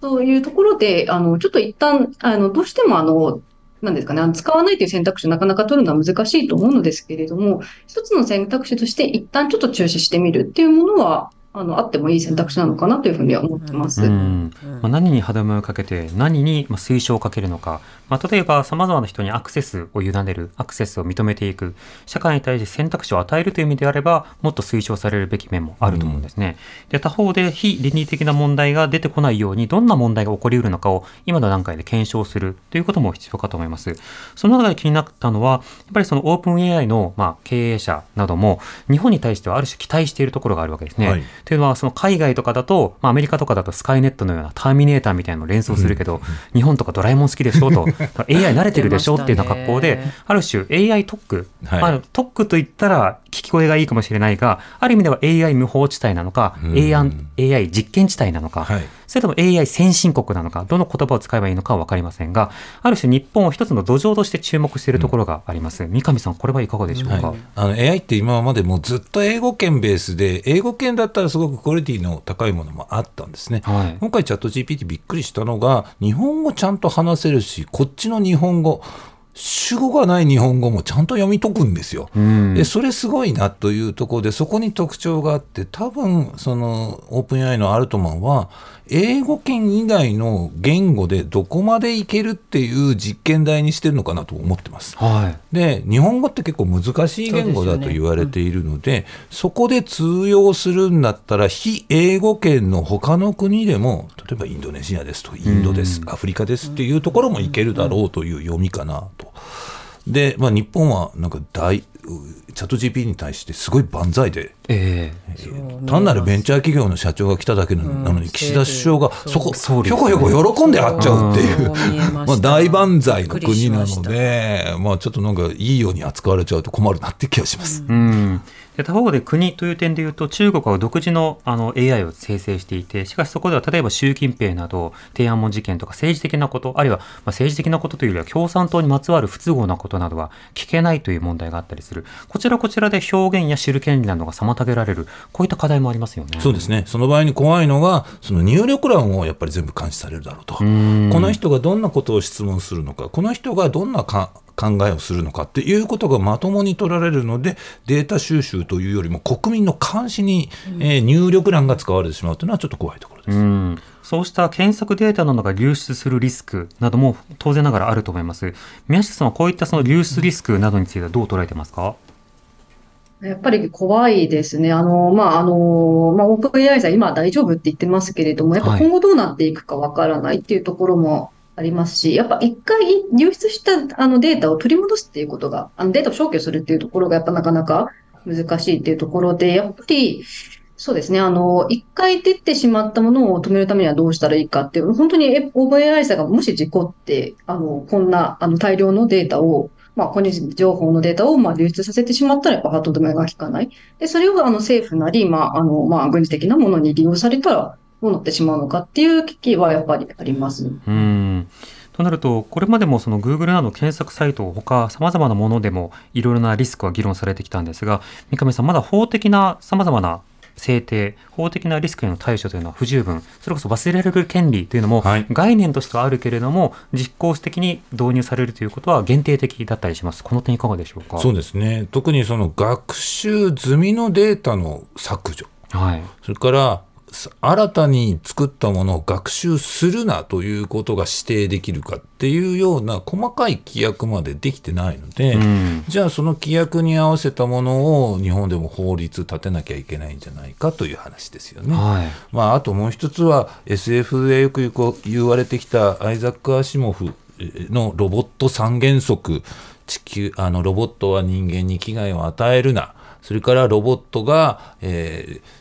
というところで、あの、ちょっと一旦、あの、どうしてもあの、なんですかね、使わないという選択肢をなかなか取るのは難しいと思うのですけれども、一つの選択肢として一旦ちょっと中止してみるっていうものは、あの、あってもいい選択肢なのかなというふうには思ってます。うん。まあ、何に歯止めをかけて何にまあ推奨をかけるのか、まあ、例えば様々な人にアクセスを委ねるアクセスを認めていく。社会に対して選択肢を与えるという意味であればもっと推奨されるべき面もあると思うんですね、で他方で非倫理的な問題が出てこないようにどんな問題が起こりうるのかを今の段階で検証する。ということも必要かと思います。その中で気になったのはやっぱりそのオープン AI のまあ経営者なども日本に対してはある種期待しているところがあるわけですね、はいというのは、その海外とかだと、まあ、アメリカとかだとスカイネットのようなターミネーターみたいなのを連想するけど、日本とかドラえもん好きでしょ？と、AI 慣れてるでしょ？っていうような格好である種 AI 特区、はい。まあ、特区と言ったら聞き声がいいかもしれないが、ある意味では AI 無法地帯なのか、うん。AI, AI 実験地帯なのか、はいそれとも AI 先進国なのか、どの言葉を使えばいいのかは分かりませんが、ある種日本を一つの土壌として注目しているところがあります。三上さん、これはいかがでしょうか、はい、あの AI って今までもうずっと英語圏ベースで英語圏だったらすごくクオリティの高いものもあったんですね。はい今回チャット GPT びっくりしたのが日本語ちゃんと話せるしこっちの日本語主語がない日本語もちゃんと読み解くんですよ。うんでそれすごいなというところでそこに特徴があって多分そのオープン AI のアルトマンは英語圏以外の言語でどこまでいけるっていう実験台にしてるのかなと思ってます。はい。で日本語って結構難しい言語だと言われているのでそこで通用するんだったら非英語圏の他の国でも例えばインドネシアですとインドです、アフリカですっていうところもいけるだろうという読みかなと。で、まあ、日本はなんか大うチャット GP に対してすごい万歳でえ単なるベンチャー企業の社長が来ただけなのに、岸田首相がそこ、ひょこひょこ喜んで会っちゃうっていう、まあ大万歳の国なました。ので、まあちょっとなんかいいように扱われちゃうと困るなって気がします。えうん。で他方で国という点でいうと中国は独自のあの AI を生成していてしかしそこでは例えば習近平など天安門事件とか政治的なことあるいはまあ政治的なことというよりは共産党にまつわる不都合なことなどは聞けないという問題があったりするこちらこちらで表現や知る権利などが妨げられるこういった課題もありますよね。そうですね。その場合に怖いのが、その入力欄をやっぱり全部監視されるだろうと。こんの人がどんなことを質問するのか、この人がどんなか考えをするのかっていうことがまともに取られるので、データ収集というよりも国民の監視に、えー入力欄が使われてしまうというのはちょっと怖いところです。うん、そうした検索データなどが流出するリスクなども当然ながらあると思います。宮下さんはこういったその流出リスクなどについてはどう捉えてますか、やっぱり怖いですね。あの、まあ、あの、まあ、オープン AI さん今は大丈夫って言ってますけれども、やっぱはい今後どうなっていくかわからないっていうところもありますし、やっぱ一回流出したあのデータを取り戻すっていうことが、あのデータを消去するっていうところがやっぱなかなか難しいっていうところで、やっぱり、そうですね。あの、一回出てしまったものを止めるためにはどうしたらいいかっていう、本当にえオープン AI さんがもし事故って、あの、こんな、あの、大量のデータを、まあ、個人情報のデータをまあ流出させてしまったら、やっぱハート止めが効かない。で、それをあの政府なり、まあ、あの、まあ、軍事的なものに利用されたら、どうなってしまうのかっていう危機はやっぱりあります。うんとなると、これまでもその Google など検索サイト、他様々なものでもいろいろなリスクは議論されてきたんですが、三上さん、まだ法的な様々な制定、法的なリスクへの対処というのは不十分、それこそ忘れられる権利というのもはい概念としてはあるけれども、実効的に導入されるということは限定的だったりします。この点いかがでしょうか？そうですね。特にその学習済みのデータの削除。はい。それから、さ新たに作ったものを学習するなということが指定できるかっていうような細かい規約までできてないので、うんじゃあその規約に合わせたものを日本でも法律立てなきゃいけないんじゃないかという話ですよね。はい。まあ、あともう一つは SF でよく言われてきたアイザック・アシモフのロボット三原則地球あのロボットは人間に危害を与えるなそれからロボットが、えー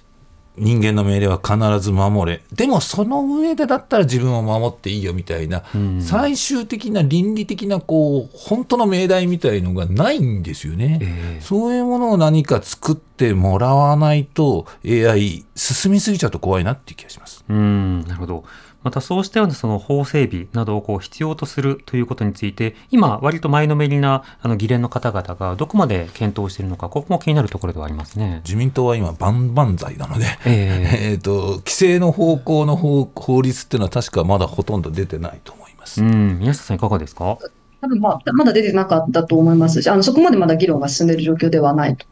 人間の命令は必ず守れでもその上でだったら自分を守っていいよみたいな、最終的な倫理的なこう本当の命題みたいのがないんですよね。ええそういうものを何か作ってもらわないと AI 進みすぎちゃうと怖いなっていう気がします。うん、なるほど。またそうしたようなその法整備などをこう必要とするということについて、今割と前のめりなあの議連の方々がどこまで検討しているのか、ここも気になるところではありますね。自民党は今万々歳なので、ええ ーと規制の方向の法法律っていうのは確かまだほとんど出てないと思います。うん、宮下さんいかがですか？多分まあ、まだ出てなかったと思いますし、あの、そこまでまだ議論が進んでいる状況ではないと。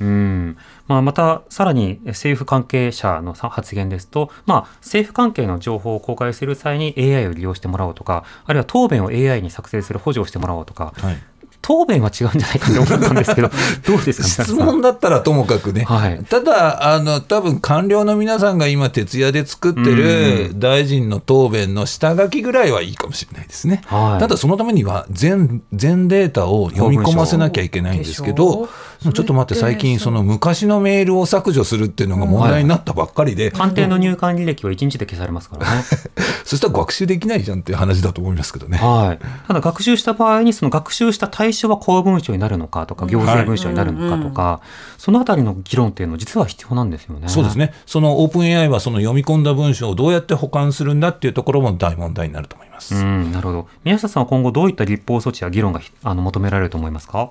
うん。まあ、また、さらに政府関係者のさ発言ですと、まあ、政府関係の情報を公開する際に AI を利用してもらおうとか、あるいは答弁を AI に作成する補助をしてもらおうとか、はい、答弁は違うんじゃないかと思ったんですけど、どうですか、質問だったらともかくね、はい。ただあの多分官僚の皆さんが今徹夜で作ってる大臣の答弁の下書きぐらいはいいかもしれないですね、はい。ただそのためには全全データを読み込ませなきゃいけないんですけどちょっと待って最近その昔のメールを削除するっていうのが問題になったばっかりで、官邸の入管履歴は1日で消されますからね。そしたら学習できないじゃんっていう話だと思いますけどね。はい。ただ学習した場合に、その学習した対象は公文書になるのかとか、行政文書になるのかとか、そのあたりの議論っていうのは実は必要なんですよね。そうです。ね。そのオープン AI はその読み込んだ文章をどうやって保管するんだっていうところも大問題になると思います。うん、なるほど。宮下さんは今後どういった立法措置や議論がひあの求められると思いますか？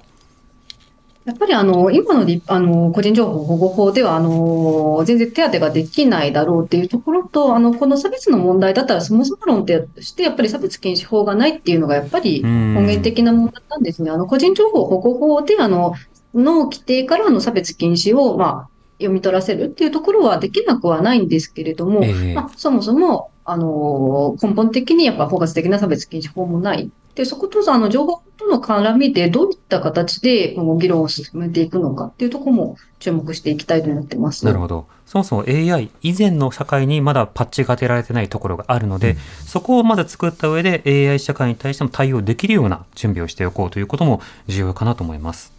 やっぱりあの、今の立あの、個人情報保護法では、あの、全然手当てができないだろうっていうところと、あの、この差別の問題だったら、そもそも論として、やっぱり差別禁止法がないっていうのが、やっぱりうん根源的な問題なんですね。あの、個人情報保護法で、あの、の規定からの差別禁止を、まあ、読み取らせるっていうところはできなくはないんですけれども、ええまあ、そもそも、あの、根本的にやっぱ包括的な差別禁止法もない。で、そことあの情報との絡みでどういった形で今後議論を進めていくのかっていうところも注目していきたいと思ってます。なるほど。そもそも AI 以前の社会にまだパッチが当てられてないところがあるので、そこをまず作った上で AI 社会に対しても対応できるような準備をしておこうということも重要かなと思います。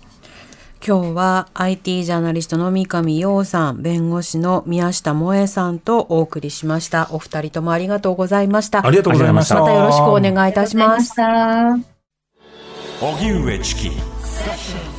今日は IT ジャーナリストの三上洋さん、弁護士の宮下萌恵さんとお送りしました。お二人ともありがとうございました。ありがとうございました。またよろしくお願いいたします。ありがとうございました。荻上チキ